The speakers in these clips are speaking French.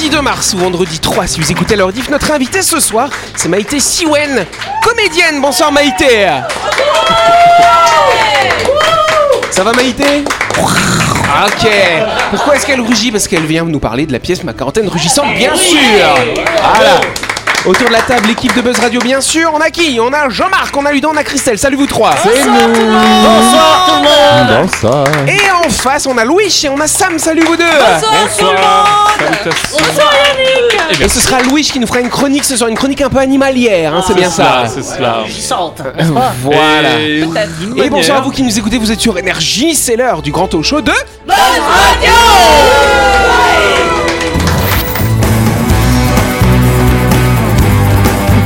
mardi 2 mars ou vendredi 3 si vous écoutez leur diff. Notre invité ce soir, c'est Maïté Siwen, comédienne. Bonsoir Maïté. Ça va Maïté? Ok. Pourquoi est-ce qu'elle rougit? Parce qu'elle vient nous parler de la pièce Ma quarantaine rugissante, bien sûr. Voilà. Autour de la table, l'équipe de Buzz Radio, bien sûr. On a qui On a Jean-Marc, on a Ludon, on a Christelle. Salut vous trois. C'est nous Bonsoir tout le monde Bonsoir. Et en face, on a Louis et on a Sam. Salut vous deux. Bonsoir Et ce sera Louis qui nous fera une chronique ce soir, une chronique un peu animalière, hein, c'est bien ça. C'est cela. Chante Voilà. Et, Et bonsoir à vous qui nous écoutez, vous êtes sur Énergie, c'est l'heure du grand talk show de... Buzz Radio,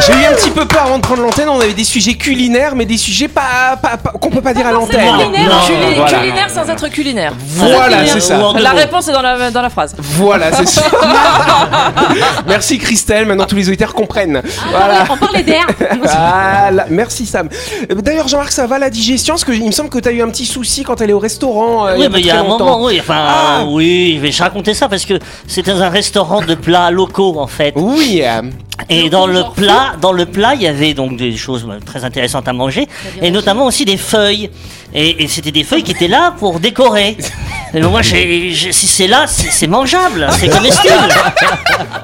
J'ai eu un petit peu peur avant de prendre l'antenne, on avait des sujets culinaires, mais des sujets pas, pas- pas- qu'on peut pas dire à l'antenne. Culinaire, Non, culi- voilà. culinaire sans être culinaire. Voilà, c'est ça. En deux La réponse est dans la, dans la phrase. Voilà, c'est ça. Merci Christelle, maintenant tous les auditeurs comprennent. Voilà. On parlait d'air. Voilà. Merci Sam. Euh, D'ailleurs Jean-Marc, ça va la digestion? Parce qu'il me semble que tu as eu un petit souci quand elle est au restaurant. euh, Oui, mais il y a un longtemps. moment, oui, enfin, Ah. euh, oui, je vais raconter ça parce que c'était un restaurant de plats locaux en fait. Oui. euh, Et dans le plat, dans le plat, il y avait donc des choses euh, très intéressantes à manger, et notamment aussi des feuilles. Et, et c'était des feuilles qui étaient là pour décorer. Et moi, j'ai- j'ai- si c'est là, c'est mangeable, c'est comestible.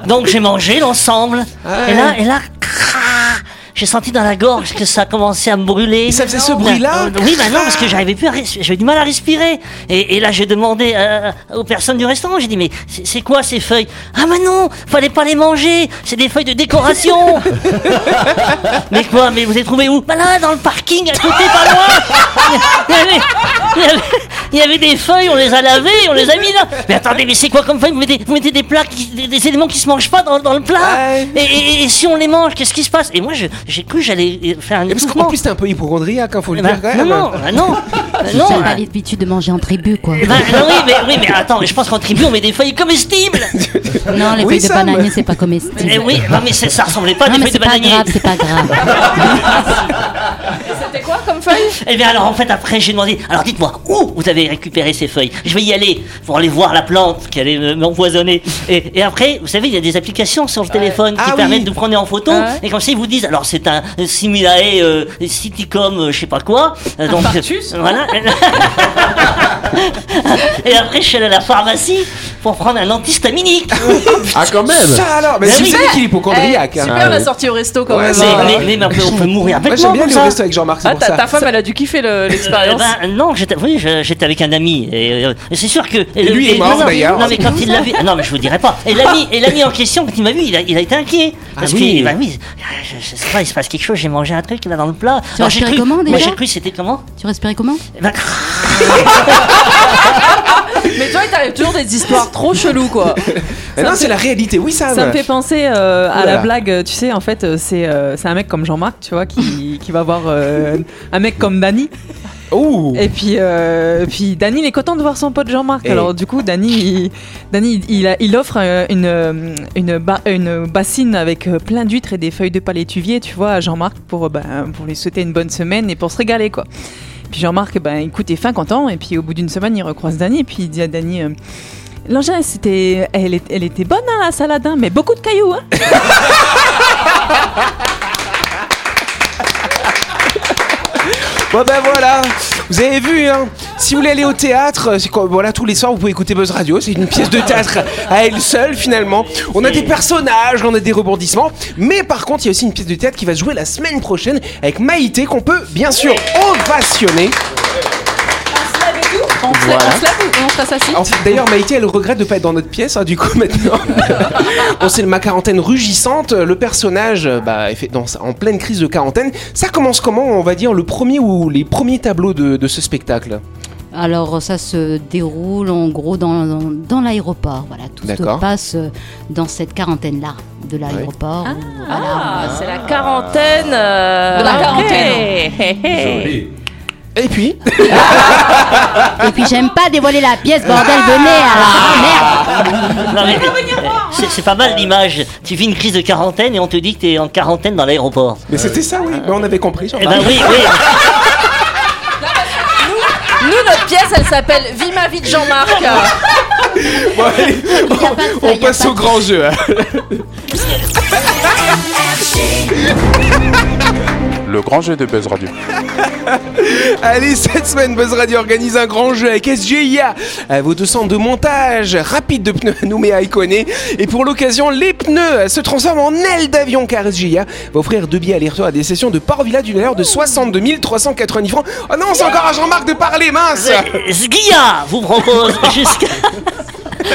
Donc j'ai mangé l'ensemble. Et là, et là, j'ai senti dans la gorge que ça commençait à me brûler. Et ça faisait ce bruit-là Euh, Oui, bah non, parce que j'arrivais plus à respirer, j'avais du mal à respirer. Et, et là, j'ai demandé euh, aux personnes du restaurant, j'ai dit, mais c'est quoi ces feuilles? Ah, mais non, fallait pas les manger, c'est des feuilles de décoration. mais quoi, mais vous avez trouvé où? Bah là, dans le parking, à côté, pas loin. Il y avait, il y des feuilles, on les a lavées, on les a mis là. Mais attendez, mais c'est quoi comme feuilles vous mettez, vous mettez des plats, qui- des, des éléments qui se mangent pas dans, dans le plat. Ouais. Et, et- et si on les mange, qu'est-ce qui se passe? Et moi, je- j'ai cru que j'allais faire un Et parce qu'en plus, t'es un peu hypochondriaque, hein, faut le Bah, dire quand non, même. non, bah non, bah non. J'ai pas l'habitude de manger en tribu, quoi. Bah, non, oui, mais, oui, mais attends, mais je pense qu'en tribu, on met des feuilles comestibles. Non, les Oui, feuilles de bananier, c'est pas comestible. Eh oui, non, mais c'est- ça ressemblait pas à des feuilles c'est de pas bananier. grave, c'est pas grave. Comme feuille Eh bien, alors en fait, après, j'ai demandé alors dites-moi, où vous avez récupéré ces feuilles? Je vais y aller pour aller voir la plante qui allait me- m'empoisonner. Et, et après, vous savez, il y a des applications sur le téléphone qui Ah oui. permettent de prendre en photo. Ah ouais. Et comme ça, ils vous disent alors c'est un Similae euh, Citicum, euh, je sais pas quoi. Euh, donc, Voilà. et après, je suis allé à la pharmacie pour prendre un antihistaminique. Ah, quand même Ça alors Mais Mais si oui. vous qu'il est hypochondriaque. Eh, hein. Super la sortie au resto quand Ouais, même. c'est- hein. mais, mais, mais on, peut, mourir Moi j'aime bien comme aller au ça. resto avec Jean-Marc, c'est Ah, pour ça. femme, elle a dû kiffer le- l'expérience. Euh, ben, non, j'étais, oui, je- j'étais avec un ami et, euh, et c'est sûr que. Et, lui est mort, d'ailleurs. Non, mais quand il l'a vu, non, mais je vous dirai pas. Et l'ami, et l'ami en question, quand il m'a vu, il a, il a été inquiet parce Ah oui. que, bah oui, je, je sais pas, il se passe quelque chose. J'ai mangé un truc là dans le plat. Tu respirais comment, moi déjà j'ai cru que c'était comment Tu respirais comment Eh ben, Mais toi, il t'arrive toujours des histoires trop cheloues, quoi. Mais non, c'est la réalité, oui, ça. Ça me fait penser euh, à Oula. la blague, tu sais, en fait, euh, c'est euh, c'est un mec comme Jean-Marc, tu vois, qui, qui va voir euh, un mec comme Dany. Ouh Et puis, euh, puis Dany, il est content de voir son pote Jean-Marc. Et- Alors, du coup, Dany, il, Dany, il, a- il offre euh, une, euh, une, ba- une bassine avec euh, plein d'huîtres et des feuilles de palétuvier, tu vois, à Jean-Marc pour, euh, ben, pour lui souhaiter une bonne semaine et pour se régaler, quoi. Puis Jean-Marc, ben, écoute, est fin content. Et puis, au bout d'une semaine, il recroise Dany et puis il dit à Dany. euh, L'engin, c'était, elle, était bonne hein, la salade, hein, mais beaucoup de cailloux. Hein. Bon ben voilà, vous avez vu, hein, si vous voulez aller au théâtre, euh, c'est quoi, voilà, tous les soirs vous pouvez écouter Buzz Radio, c'est une pièce de théâtre à elle seule finalement. On a des personnages, on a des rebondissements, mais par contre il y a aussi une pièce de théâtre qui va se jouer la semaine prochaine avec Maïté qu'on peut bien sûr ovationner. On se, Voilà. on se lève ou on fait, D'ailleurs Maïté elle regrette de pas être dans notre pièce, hein, du coup maintenant. on sait ma quarantaine rugissante, le personnage bah, est fait dans, en pleine crise de quarantaine. Ça commence comment, on va dire, le premier ou les premiers tableaux de, de ce spectacle? Alors ça se déroule en gros dans, dans, dans l'aéroport. Voilà, tout se passe euh, dans cette quarantaine-là de l'aéroport. voilà, Ah, c'est la quarantaine. euh, De la ok. quarantaine. Et puis Et puis j'aime pas dévoiler la pièce, bordel, venez alors Merde euh, c'est- c'est pas mal l'image. Tu vis une crise de quarantaine et on te dit que t'es en quarantaine dans l'aéroport. Mais c'était ça, oui. Mais on avait compris. Eh Jean-Marc. ben oui, oui. Nous, notre pièce, elle s'appelle Vie ma vie de Jean-Marc. Bon, allez, on, pas de on feuille, y a passe pas au de- grand jeu. hein. Le grand jeu de Buzz Radio. Allez, cette semaine, Buzz Radio organise un grand jeu avec SGIA. Euh, Vos deux centres de montage rapide de pneus à Nouméa et pour l'occasion, les pneus se transforment en ailes d'avion car SGIA va offrir deux billets aller-retour à des sessions de Port-Villa d'une valeur de 62 390 francs. Oh non, c'est encore à Jean-Marc de parler, mince Sguilla vous propose jusqu'à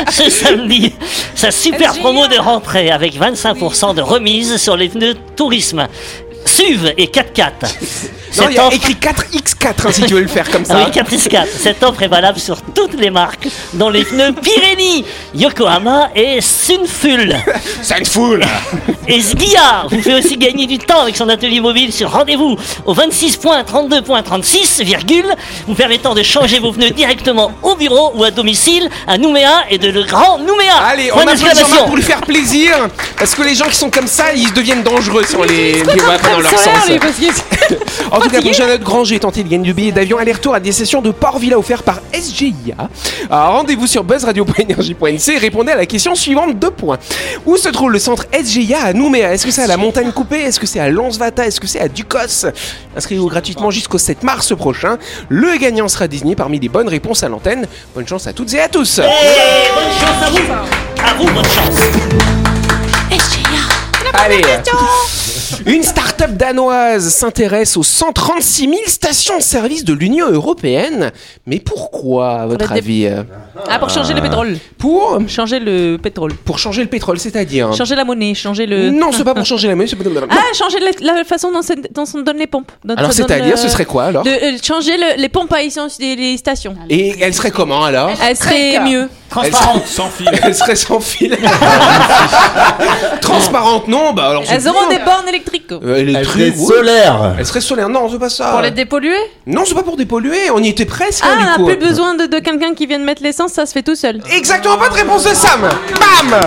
ce samedi sa super promo de rentrée avec 25% de remise sur les pneus tourisme. SUV et 4x4. Non, il y a offre- écrit 4x4 hein, si tu veux le faire comme ça. oui, 4x4. Cette offre est valable sur toutes les marques, dont les pneus Pirelli, Yokohama et Sunful. Foule Et Sguilla vous fait aussi gagner du temps avec son atelier mobile sur rendez-vous au 26.32.36, virgule, vous permettant de changer vos pneus directement au bureau ou à domicile à Nouméa et de le grand Nouméa. Allez, on Point applaudit d'exclamation. Jean-Marc pour lui faire plaisir Parce que les gens qui sont comme ça, ils deviennent dangereux sur les... pas dans leur sens. En tout cas, prochain notre grand G tenté de gagner du billet d'avion. Aller-retour à des sessions de Port-Villa offert par SGIA. Alors, rendez-vous sur buzzradio.energie.nc et répondez à la question suivante, deux points. Où se trouve le centre SGIA à Nouméa? Est-ce que c'est à la Montagne Coupée? Est-ce que c'est à Lonsvata Est-ce que c'est à Ducos? Inscrivez-vous gratuitement jusqu'au 7 mars prochain. Le gagnant sera désigné parmi les bonnes réponses à l'antenne. Bonne chance à toutes et à tous. Et bonne chance à vous. À vous, bonne chance. Allez Une start-up danoise s'intéresse aux 136 000 stations-service de l'Union Européenne. Mais pourquoi, à votre avis euh, Ah, pour changer le pétrole. Pour Changer le pétrole. Pour changer le pétrole, c'est-à-dire Changer la monnaie, changer le. Non, c'est pas pour changer la monnaie. c'est pas- Ah, changer la, la façon dont, on donne les pompes. Dont Alors, c'est-à-dire, euh, ce serait quoi alors de, euh, Changer le- les pompes à essence des les stations. Et elle serait comment alors Elle serait mieux. Transparente. Sans fil. Elle serait sans fil. Transparente, non Bah alors. c'est Elles auront des bornes électriques. Euh, Elle électrique, serait oui. solaire. Elle serait solaire. Non, c'est pas ça. Pour les dépolluer Non, c'est pas pour dépolluer. On y était presque. Ah, hein, on n'a plus besoin de, de quelqu'un qui vienne mettre l'essence, ça se fait tout seul. Exactement, pas de réponse de Sam. Bam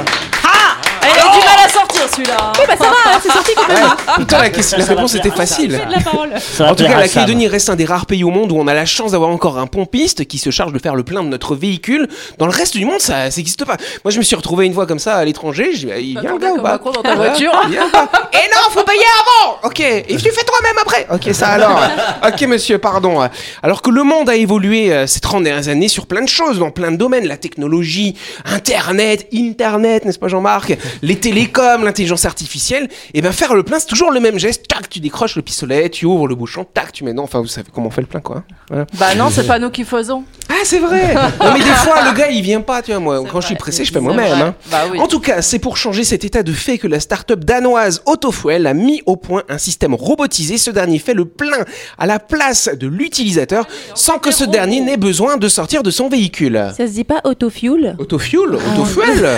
Elle a du mal à sortir celui-là. Oui, bah ça va, c'est sorti quand même. Putain, la, question- la Ça va réponse plaire était à facile. De la parole. Ça va En tout cas, la. Calédonie reste un des rares pays au monde où on a la chance d'avoir encore un pompiste qui se charge de faire le plein de notre véhicule. Dans le reste du monde, ça n'existe pas. Moi, je me suis retrouvé une fois comme ça à l'étranger. Je dis, il vient le gars ou comme pas Macron dans ta voiture. Il vient pas. Et non, faut payer avant Ok, et tu fais toi-même après Ok, ça alors. Ok, monsieur, pardon. Alors que le monde a évolué euh, ces 30 dernières années sur plein de choses, dans plein de domaines. La technologie, Internet, Internet, n'est-ce pas Jean-Marc? Les télécoms, l'intelligence artificielle. Et ben faire le plein, c'est toujours le même geste. Tac, tu décroches le pistolet, tu ouvres le bouchon, tac, tu mets non. Enfin, vous savez comment on fait le plein, quoi. Voilà. Bah non, c'est pas nous qui faisons. Ah, c'est vrai Non, mais des fois, le gars, il vient pas, tu vois. Moi, quand je suis pressé, je fais moi-même. hein. Bah oui. En tout cas, c'est pour changer cet état de fait que la start-up danoise Autofuel a mis au point un système robotisé. Ce dernier fait le plein à la place de l'utilisateur sans que ce dernier n'ait besoin de sortir de son véhicule. Ça se dit pas autofuel? Autofuel Autofuel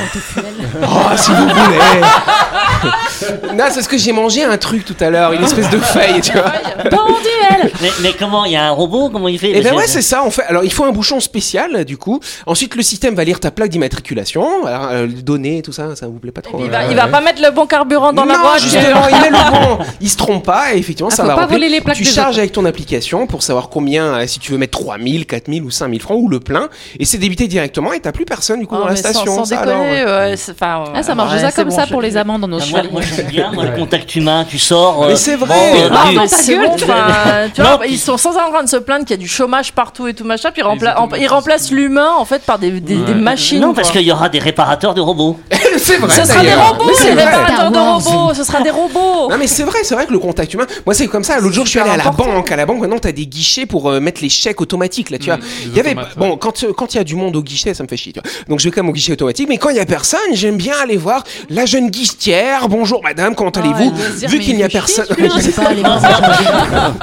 Oh, si vous voulez Non, c'est parce que j'ai mangé un truc tout à l'heure, une espèce de feuille, tu vois. Duel Mais, mais comment Il y a un robot Comment il fait Et ben ouais, c'est ça. En fait, alors il faut un bouchon spécial, du coup. Ensuite, le système va lire ta plaque d'immatriculation, alors, euh, les données, tout ça, ça vous plaît pas trop. Il va, euh, il va pas mettre le bon carburant dans non, la voiture. justement, il met le bon. Il se trompe pas, et effectivement, Ah, ça va pas voler les plaques Tu charges autres. avec ton application pour savoir combien, euh, si tu veux mettre 3000, 4000 ou 5000 francs, ou le plein, et c'est débité directement, et t'as plus personne, du coup, Oh, dans la sans- station. Sans, ça, déconner, alors. ouais, Ah, ça marche ouais, déjà c'est comme bon, ça pour les amendes en Ah, Australie. moi, moi j'aime bien moi, le contact humain, tu sors. euh, Mais c'est vrai. bon, euh, tu- c'est bon, enfin, tu Non, vois, puis- ils sont sans arrêt en train de se plaindre qu'il y a du chômage partout et tout machin, puis ils, rempla- automatisés. ils remplacent l'humain en fait par des, des, des machines. Non, parce qu'il y aura des réparateurs de robots. c'est vrai. Ce sera des robots, c'est les vrai. réparateurs de robots. ce sera des robots. Non mais c'est vrai, c'est vrai que le contact humain. Moi c'est comme ça. L'autre jour je suis allé à la banque. À la banque maintenant t'as des guichets pour euh, mettre les chèques automatiques là. Tu vois. Il y avait bon quand euh, quand il y a du monde au guichet ça me fait chier. Tu vois. Donc je vais quand même au guichet automatique. Mais quand il y a personne j'aime bien aller voir la jeune guichetière. Bonjour madame comment allez-vous se dire, Vu qu'il il n'y a personne. les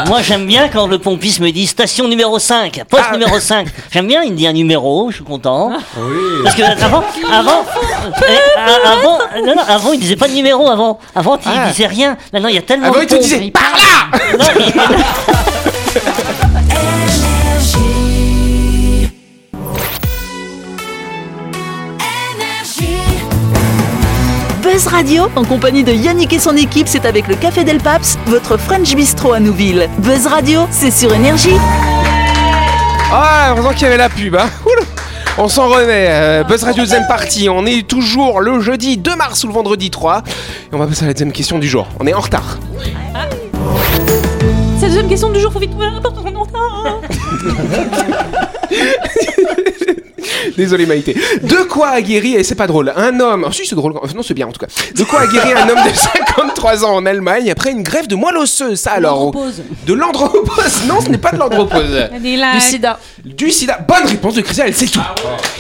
Moi, j'aime bien quand le pompiste me dit station numéro 5, poste Ah. numéro 5. J'aime bien, il me dit un numéro, je suis content. Parce que avant, avant, eh, avant, non, non, avant, il disait pas de numéro avant. Avant, il Ah. disait rien. Maintenant, il y a tellement Avant de il te disait par là. Buzz Radio, en compagnie de Yannick et son équipe, c'est avec le Café Del Paps, votre French Bistro à Nouville. Buzz Radio, c'est sur Énergie. Ah heureusement qu'il y avait la pub. Hein. Oula. On s'en remet. euh, Buzz Radio deuxième partie. On est toujours le jeudi 2 mars ou le vendredi 3. Et on va passer à la deuxième question du jour. On est en retard. C'est la deuxième question du jour, faut vite trouver la réponse, on est en retard. Désolé Maïté. De quoi a guéri, et c'est pas drôle, un homme, ah, si c'est drôle, non c'est bien en tout cas, de quoi a guéri un homme de 53 ans en Allemagne après une grève de moelle osseuse, ça alors L'andropause. De l'andropause Non, ce n'est pas de l'andropause. Du sida. Du sida. Bonne réponse de Christian, elle sait tout.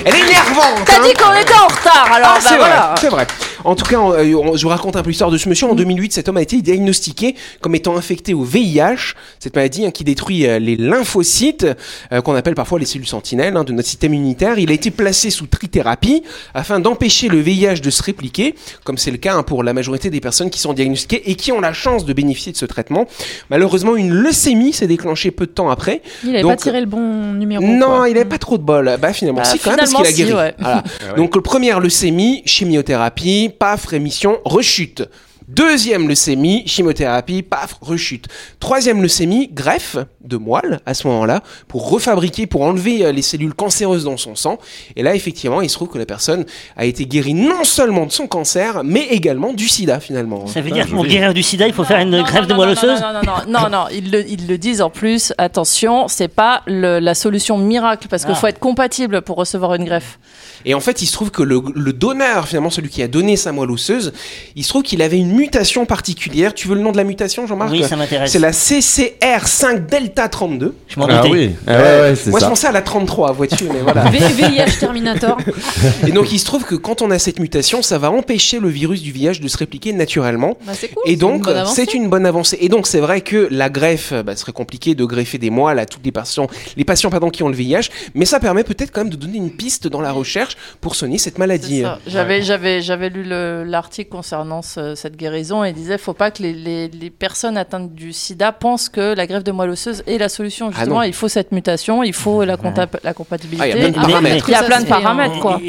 Elle est énervante. T'as hein. dit qu'on était en retard, alors Ah, bah c'est voilà. vrai, c'est vrai. En tout cas, on- euh, on- je vous raconte un peu l'histoire de ce monsieur. En 2008, cet homme a été diagnostiqué comme étant infecté au VIH, cette maladie hein, qui détruit euh, les lymphocytes, euh, qu'on appelle parfois les cellules sentinelles hein, de notre système immunitaire. Il a été placé sous trithérapie afin d'empêcher le VIH de se répliquer, comme c'est le cas hein, pour la majorité des personnes qui sont diagnostiquées et qui ont la chance de bénéficier de ce traitement. Malheureusement, une leucémie s'est déclenchée peu de temps après. Il avait Donc, pas tiré le bon numéro. Non, quoi. il avait pas trop de bol. Bah finalement, Bah, si quand même parce qu'il a guéri. si, ouais. Voilà. Donc le première leucémie, chimiothérapie, paf, rémission, rechute. Deuxième leucémie, chimiothérapie, paf, rechute. Troisième leucémie, greffe de moelle à ce moment-là pour refabriquer, pour enlever euh, les cellules cancéreuses dans son sang. Et là, effectivement, il se trouve que la personne a été guérie non seulement de son cancer, mais également du sida finalement. Ça veut dire que pour guérir du sida, il faut faire une non, de moelle non, osseuse Non, non, non, non, non, ils le, ils le disent en plus. Attention, c'est pas le- la solution miracle parce qu'il Ah. faut être compatible pour recevoir une greffe. Et en fait, il se trouve que le, le donneur, finalement, celui qui a donné sa moelle osseuse, il se trouve qu'il avait une mutation particulière. Tu veux le nom de la mutation, Jean-Marc Oui, ça m'intéresse. C'est la CCR5 Delta 32. Je m'en Ah doutais. oui, ah ouais, ouais, c'est Moi, je ça. pensais à la 33, vois-tu, mais voilà. VIH Terminator. Et donc, il se trouve que quand on a cette mutation, ça va empêcher le virus du VIH de se répliquer naturellement. Bah, c'est cool. Et donc, c'est une bonne avancée. Et donc, c'est vrai que la greffe, bah, ce serait compliqué de greffer des moelles à toutes les patients, les patients pardon, qui ont le VIH, mais ça permet peut-être quand même de donner une piste dans la recherche pour soigner cette C'est maladie. ça. J'avais, j'avais, j'avais lu le- l'article concernant ce- cette guérison et il disait faut pas que les, les- les personnes atteintes du sida pensent que la greffe de moelle osseuse est la solution. Ah Justement, il faut cette mutation, il faut la, la compatibilité. Ah, il y a plein de paramètres. Il y a plein de paramètres, quoi.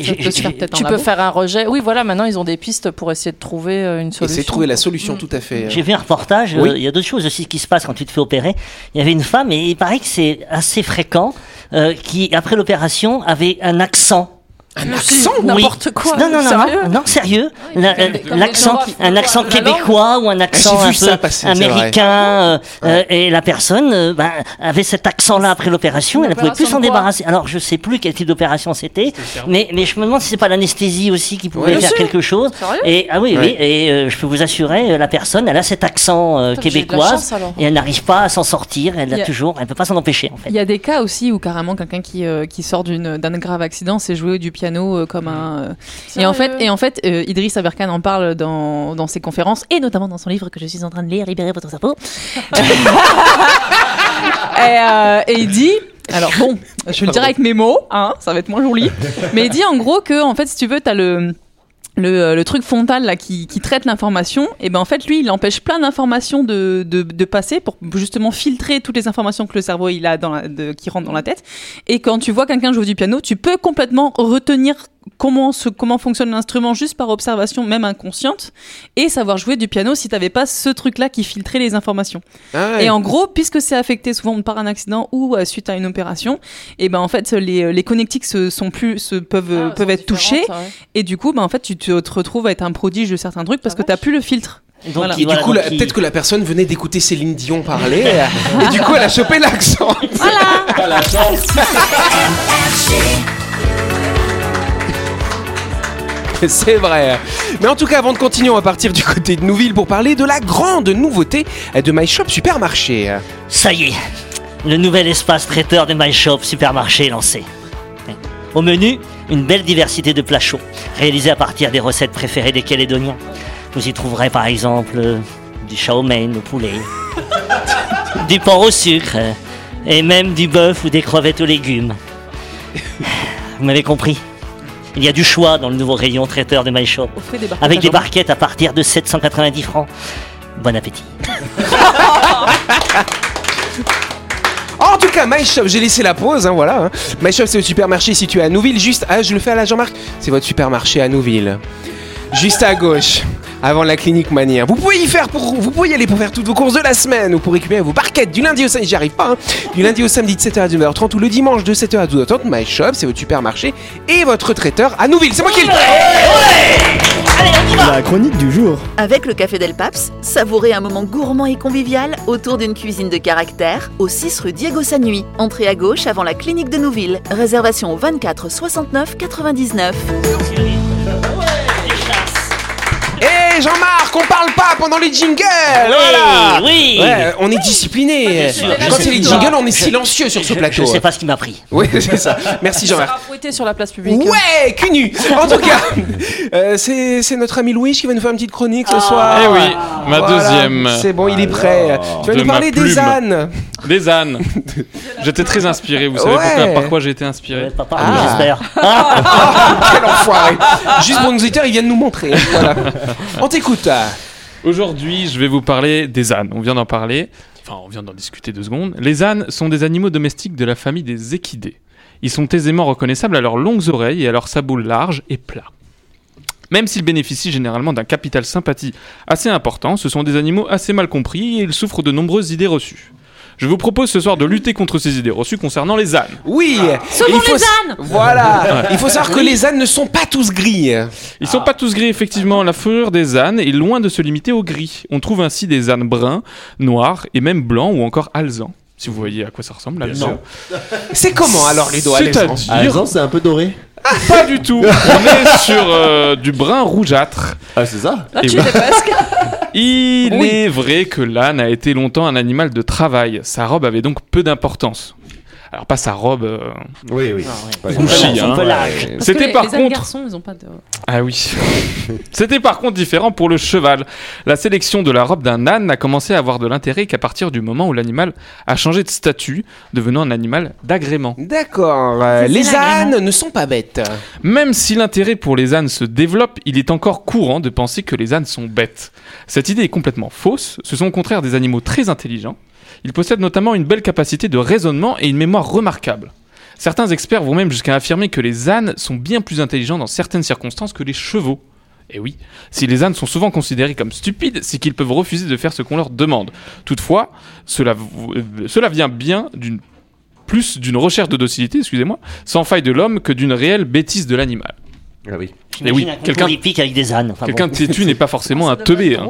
Tu en peux faire un rejet. Oui, voilà, maintenant ils ont des pistes pour essayer de trouver euh, une solution. Essayer de trouver la solution, Mm. tout à fait. J'ai vu un reportage, euh, Oui. il y a d'autres choses aussi qui se passent quand tu te fais opérer. Il y avait une femme, et il paraît que c'est assez fréquent, euh, qui, après l'opération, avait un accent. Un accent Oui. N'importe quoi. Non, non, non, Sérieux non, non, sérieux. Euh, L'accent, un accent québécois ou un accent peu passer, c'est vrai. américain. euh, euh, et la personne euh, ben, avait cet accent-là après l'opération, elle ne pouvait plus s'en débarrasser. Alors, je sais plus quel type d'opération c'était, mais, mais je me demande si c'est pas l'anesthésie aussi qui pouvait Ouais, faire quelque chose. Sérieux Et ah oui, Ouais. oui, et euh, je peux vous assurer, la personne, elle a cet accent euh, chance, alors. et elle n'arrive pas à s'en sortir. Elle a a- toujours, elle peut pas s'en empêcher en fait. Il y a des cas aussi où carrément quelqu'un qui, qui sort d'une- d'un grave accident sait jouer du piano euh, comme un. euh, Et en fait, et en fait euh, Idriss Aberkan en parle dans, dans ses conférences et notamment dans son livre que je suis en train de lire, Libérer votre cerveau. et, euh, et il dit. Alors bon, je vais le dire avec mes mots, hein, ça va être moins joli. Mais il dit en gros que, en fait, si tu veux, t'as le. Le, euh, le truc frontal là qui, qui traite l'information, et ben en fait lui il empêche plein d'informations de, de, de passer pour justement filtrer toutes les informations que le cerveau il a dans la, de- qui rentrent dans la tête. Et quand tu vois quelqu'un jouer du piano, tu peux complètement retenir comment, ce, comment fonctionne l'instrument juste par observation, même inconsciente, et savoir jouer du piano si t'avais pas ce truc-là qui filtrait les informations. Ah ouais. Et en gros, puisque c'est affecté souvent par un accident ou euh, suite à une opération, et ben en fait les, les connectiques se, sont plus, se, peuvent, Ah, euh, peuvent être touchés, et du coup, ben en fait tu te, te retrouves à être un prodige de certains trucs parce que t'as plus le filtre. Donc, Voilà. Et voilà, du coup, peut-être que la personne venait d'écouter Céline Dion parler, euh, et du coup, elle a chopé l'accent. C'est vrai. Mais en tout cas, avant de continuer, on va partir du côté de Nouville pour parler de la grande nouveauté de My Shop Supermarché. Ça y est, le nouvel espace traiteur de My Shop Supermarché est lancé. Au menu, une belle diversité de plats chauds, réalisés à partir des recettes préférées des Calédoniens. Vous y trouverez par exemple euh, du chow mein au poulet, du porc au sucre, euh, et même du bœuf ou des crevettes aux légumes. Vous m'avez compris Il y a du choix dans le nouveau rayon traiteur de My Shop, Offrez des barquettes avec à des barquettes à partir de 790 francs. Bon appétit. En tout cas, My Shop, j'ai laissé la pause, hein, voilà. hein. My Shop, c'est le supermarché situé à Nouville, juste. Ah, je le fais à la Jean-Marc. C'est votre supermarché à Nouville. Juste à gauche, avant la clinique Mania. Vous pouvez y faire pour, vous pouvez y aller pour faire toutes vos courses de la semaine ou pour récupérer vos barquettes du lundi au samedi, j'y arrive pas, hein. du lundi au samedi de 7h à 12h30 ou le dimanche de 7h à 12h30. My Shop, c'est votre supermarché et votre traiteur à Nouville. C'est moi qui le La chronique du jour. Avec le Café Del Paps, savourez un moment gourmand et convivial autour d'une cuisine de caractère au 6 rue Diego Sanui. Entrée à gauche avant la clinique de Nouville. Réservation au 24 69 99. Et Jean-Marc, on parle pas pendant les jingles Voilà oui. Ouais, on est discipliné. sûr. Quand c'est les jingles, on est silencieux sur ce plateau. je sais pas ce qui m'a pris. Oui, c'est ça. Merci Jean-Marc. sur la place publique. Ouais, cul nu. En tout cas, euh, c'est c'est notre ami Louis qui va nous faire une petite chronique ce soir. Eh oui, ma Voilà, deuxième. C'est bon, il est prêt. Tu vas nous parler des ânes. Des ânes. J'étais très inspiré. Vous savez Ouais. pourquoi, par quoi j'ai été inspiré Papa, Ah. j'espère. Quel enfoiré. Juste pour nos auditeurs, ils viennent nous montrer. Voilà. On t'écoute. Aujourd'hui, je vais vous parler des ânes. On vient d'en parler. Enfin, on vient d'en discuter deux secondes. Les ânes sont des animaux domestiques de la famille des équidés. Ils sont aisément reconnaissables à leurs longues oreilles et à leurs sabots larges et plats. Même s'ils bénéficient généralement d'un capital sympathie assez important, ce sont des animaux assez mal compris et ils souffrent de nombreuses idées reçues. Je vous propose ce soir de lutter contre ces idées reçues concernant les ânes. Oui. Il faut les ânes Voilà. Il faut savoir que les ânes ne sont pas tous gris. Ils sont pas tous gris, effectivement. La fourrure des ânes est loin de se limiter au gris. On trouve ainsi des ânes bruns, noirs et même blancs ou encore alezans. Si vous voyez à quoi ça ressemble, l'alezan. C'est comment alors les doigts C'est-à-dire Ah, c'est un peu doré. pas du tout. On est sur euh, du brun rougeâtre. Ah, c'est ça Là, Et tu presque. Il Oui. est vrai que l'âne a été longtemps un animal de travail. Sa robe avait donc peu d'importance. Alors pas sa robe. euh, Oui, oui. Ouais. Un hein. C'était par les contre. garçons, ils ont pas de. Ah oui. C'était par contre différent pour le cheval. La sélection de la robe d'un âne n'a commencé à avoir de l'intérêt qu'à partir du moment où l'animal a changé de statut, devenant un animal d'agrément. D'accord. euh, les ânes ne sont pas bêtes. Même si l'intérêt pour les ânes se développe, il est encore courant de penser que les ânes sont bêtes. Cette idée est complètement fausse, ce sont au contraire des animaux très intelligents. Ils possèdent notamment une belle capacité de raisonnement et une mémoire remarquable. Certains experts vont même jusqu'à affirmer que les ânes sont bien plus intelligents dans certaines circonstances que les chevaux. Et oui, si les ânes sont souvent considérés comme stupides, c'est qu'ils peuvent refuser de faire ce qu'on leur demande. Toutefois, cela, euh, vient bien plus d'une recherche de docilité, excusez-moi, sans faille de l'homme que d'une réelle bêtise de l'animal. Ah oui. Quelqu'un hippique avec des ânes. Enfin, quelqu'un bon. de têtu n'est pas forcément un teubé. hein.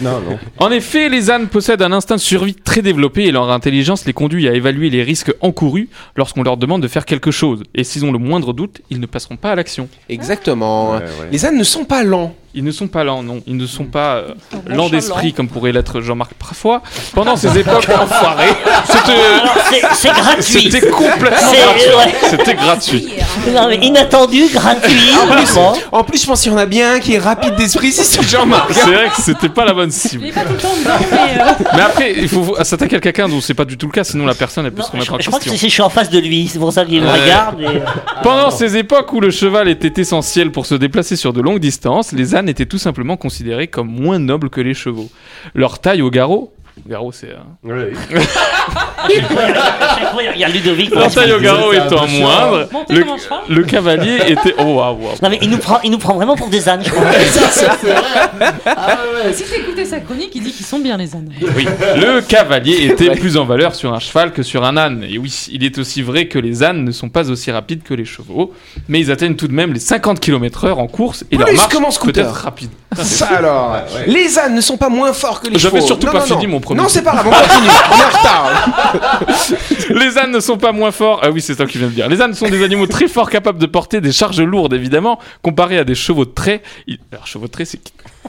Non, non. En effet, les ânes possèdent un instinct de survie très développé et leur intelligence les conduit à évaluer les risques encourus lorsqu'on leur demande de faire quelque chose. Et s'ils ont le moindre doute, ils ne passeront pas à l'action. Exactement. Ouais, ouais. Les ânes ne sont pas lents. Ils ne sont pas lents, non. Ils ne sont pas euh, lents d'esprit comme pourrait l'être Jean-Marc parfois. Pendant ces époques enfoirées, c'était c'est- c'est gratuit. c'était complètement gratuit. ouais. C'était gratuit. Non, mais inattendu, gratuit. vraiment. En plus, je pense qu'il y en a bien qui est rapide d'esprit, si c'est Jean-Marc. C'est vrai que c'était pas la bonne cible. Il est pas tout le temps dedans, mais. euh, Mais après, il faut s'attaquer à quelqu'un dont c'est pas du tout le cas, sinon la personne elle peut Non, se je, remettre en je crois que question. je suis en face de lui, c'est pour ça qu'il me Ouais. regarde. et- Pendant ces époques où le cheval était essentiel pour se déplacer sur de longues distances, les ânes étaient tout simplement considérés comme moins nobles que les chevaux. Leur taille au garrot, au garrot c'est euh, Ouais, Il y a Ludovic. leur taille au garrot c'est un étant moindre, le, le cavalier était oh waouh waouh. Non mais il nous prend, il nous prend vraiment pour des ânes, je crois. Ah ouais, Si t'écoutais sa chronique, il dit qu'ils sont bien les ânes. Oui, le cavalier était plus en valeur sur un cheval que sur un âne. Et oui, il est aussi vrai que les ânes ne sont pas aussi rapides que les chevaux, mais ils atteignent tout de même les 50 km/h en course et leur Plus marche peut être rapide. Ça alors. Les ânes ne sont pas moins forts que les chevaux. J'avais surtout Non, pas non, fini non. mon Non, c'est pas grave, on continue. on est en retard. Les ânes ne sont pas moins forts. Ah oui, c'est ça je viens de dire. Les ânes sont des animaux très forts, capables de porter des charges lourdes, évidemment, comparés à des chevaux de trait. Ils- Alors, chevaux de trait, c'est.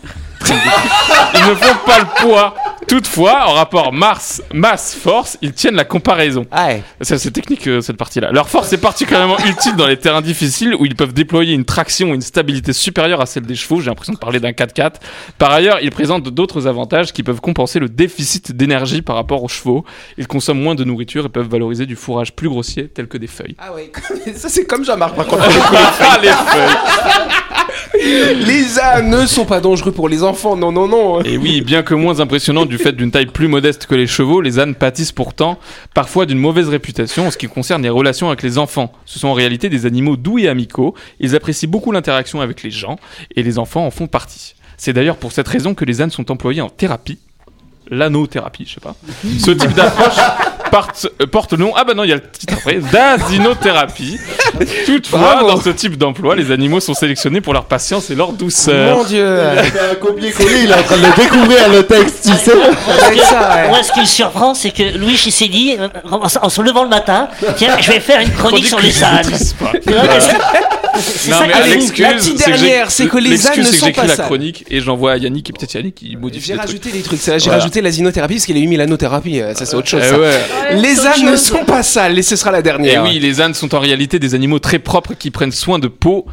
Ils ne font pas le poids. Toutefois, en rapport Mars, masse-force, ils tiennent la comparaison. Ouais. Ça, c'est technique, euh, cette partie-là. Leur force est particulièrement utile dans les terrains difficiles où ils peuvent déployer une traction et une stabilité supérieure à celle des chevaux. J'ai l'impression de parler d'un 4x4. Par ailleurs, ils présentent d'autres avantages qui peuvent compenser le déficit d'énergie par rapport aux chevaux. Ils consomment moins de nourriture et peuvent valoriser du fourrage plus grossier, tel que des feuilles. Ah ouais, ça c'est comme Jean-Marc par contre. Ah, les feuilles les ânes ne sont pas dangereux pour les enfants, non, non, non. Et oui, bien que moins impressionnant du fait d'une taille plus modeste que les chevaux, les ânes pâtissent pourtant parfois d'une mauvaise réputation en ce qui concerne les relations avec les enfants. Ce sont en réalité des animaux doux et amicaux, ils apprécient beaucoup l'interaction avec les gens, et les enfants en font partie. C'est d'ailleurs pour cette raison que les ânes sont employés en thérapie, l'anothérapie, je sais pas. Ce type d'approche porte, euh, porte le nom, ah bah non, il y a le titre après, d'asinothérapie. Toutefois, Bravo. dans ce type d'emploi, les animaux sont sélectionnés pour leur patience et leur douceur. Mon dieu. Il a fait un copier-coller, il est en train de le découvrir le texte, tu sais. Avec ça, ouais. Moi, ce qui me surprend, c'est que Louis, il s'est dit, euh, en, en se levant le matin, tiens, je vais faire une chronique sur les ânes. maîtrise pas. Tu vois, parce que- C'est Non, mais l'excuse, La petite c'est que j'ai- dernière, c'est que les ânes ne c'est que sont j'écris pas la sales. chronique et j'envoie à Yannick et peut-être Yannick qui modifie J'ai des trucs. rajouté des trucs, j'ai rajouté l'asinothérapie parce qu'il a eu mis l'anothérapie, euh, ça c'est autre chose. Eh. Les ânes ne sont pas sales et ce sera la Et dernière. oui, les ânes sont en réalité des animaux très propres qui prennent soin de peau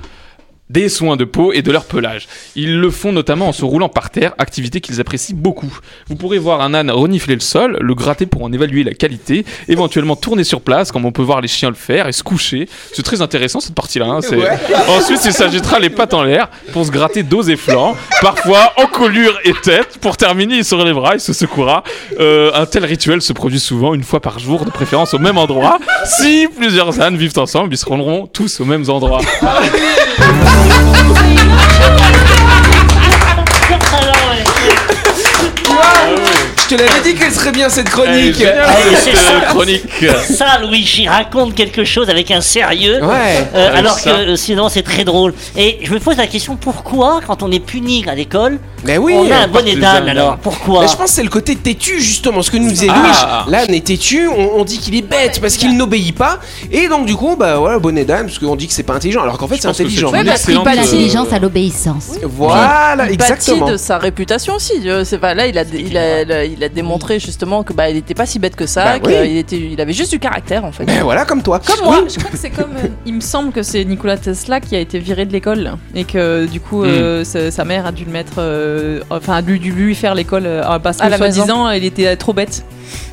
des soins de peau et de leur pelage. Ils le font notamment en se roulant par terre, activité qu'ils apprécient beaucoup. Vous pourrez voir un âne renifler le sol, le gratter pour en évaluer la qualité, éventuellement tourner sur place comme on peut voir les chiens le faire et se coucher. C'est très intéressant cette partie-là. hein, Ouais. Ensuite, il s'agitera les pattes en l'air pour se gratter dos et flancs, parfois en colure et tête. Pour terminer, il se relèvera, il se secouera. Euh, un tel rituel se produit souvent une fois par jour, de préférence au même endroit. Si plusieurs ânes vivent ensemble, ils se rendront tous aux mêmes endroits. 哈 哈 te l'avais dit qu'elle serait bien cette Elle est chronique. géniale, Ah, cette, c'est ça. chronique. Ça, Luigi raconte quelque chose avec un sérieux. Ouais. euh, alors ça. que euh, sinon c'est très drôle. Et je me pose la question pourquoi, quand on est puni à l'école, oui. on a un bonnet ânes. alors Pourquoi je pense que c'est le côté têtu justement, ce que nous disait Ah. Louis. L'âne est têtu, on, on dit qu'il est bête parce qu'il n'obéit pas, et donc du coup, bah voilà, bonnet d'âne, parce qu'on dit que c'est pas intelligent, alors qu'en fait c'est intelligent. Ouais, parce qu'il pas euh, l'intelligence à l'obéissance. Voilà, Il exactement. de sa réputation aussi. C'est pas là, il a, il a, il a démontré justement que bah il était pas si bête que ça, Bah qu'il oui. était, il avait juste du caractère en fait. Voilà, comme toi. Comme moi. Je crois que c'est comme. euh, il me semble que c'est Nikola Tesla qui a été viré de l'école et que du coup euh, sa, sa mère a dû le mettre. euh, enfin, a dû, dû lui faire l'école euh, parce À que soi-disant, il était euh, trop bête.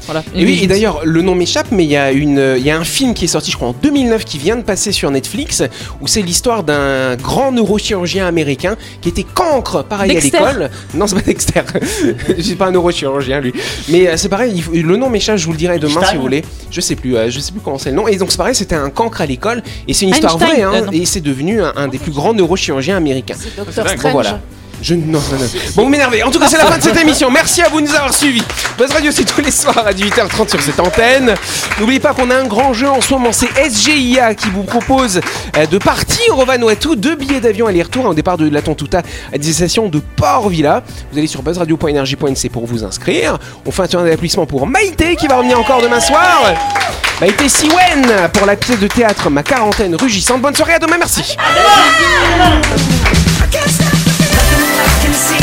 Voilà. Et oui, je et d'ailleurs, le nom m'échappe, mais il y, a une- il y a un film qui est sorti, je crois, en 2009, qui vient de passer sur Netflix, où c'est l'histoire d'un grand neurochirurgien américain qui était cancre, pareil, Dexter. à l'école. Non, c'est pas Dexter. Je suis pas un neurochirurgien, lui. Mais euh, c'est pareil, il faut- le nom m'échappe, je vous le dirai demain Einstein. si vous voulez. Je sais plus, euh, je sais plus comment c'est le nom. Et donc, c'est pareil, c'était un cancre à l'école, et c'est une histoire Einstein. vraie, hein, Euh, non. et c'est devenu un, un des plus grands neurochirurgiens américains. Docteur dingue. Bon, Strange. voilà. Je non, non, non. Bon, vous m'énervez. En tout cas, c'est la fin de cette émission. Merci à vous de nous avoir suivis. Buzz Radio, c'est tous les soirs à 18h30 sur cette antenne. N'oubliez pas qu'on a un grand jeu en ce moment. C'est SGIA qui vous propose euh, de partir au Vanuatu. Deux billets d'avion aller-retour au départ de la Tontouta à destination de Port Villa. Vous allez sur buzzradio.energie.nc pour vous inscrire. On fait un tour d'applaudissements pour Maïté qui va revenir encore demain soir. Maïté Siwen pour la pièce de théâtre Ma quarantaine rugissante. Bonne soirée, à demain, merci.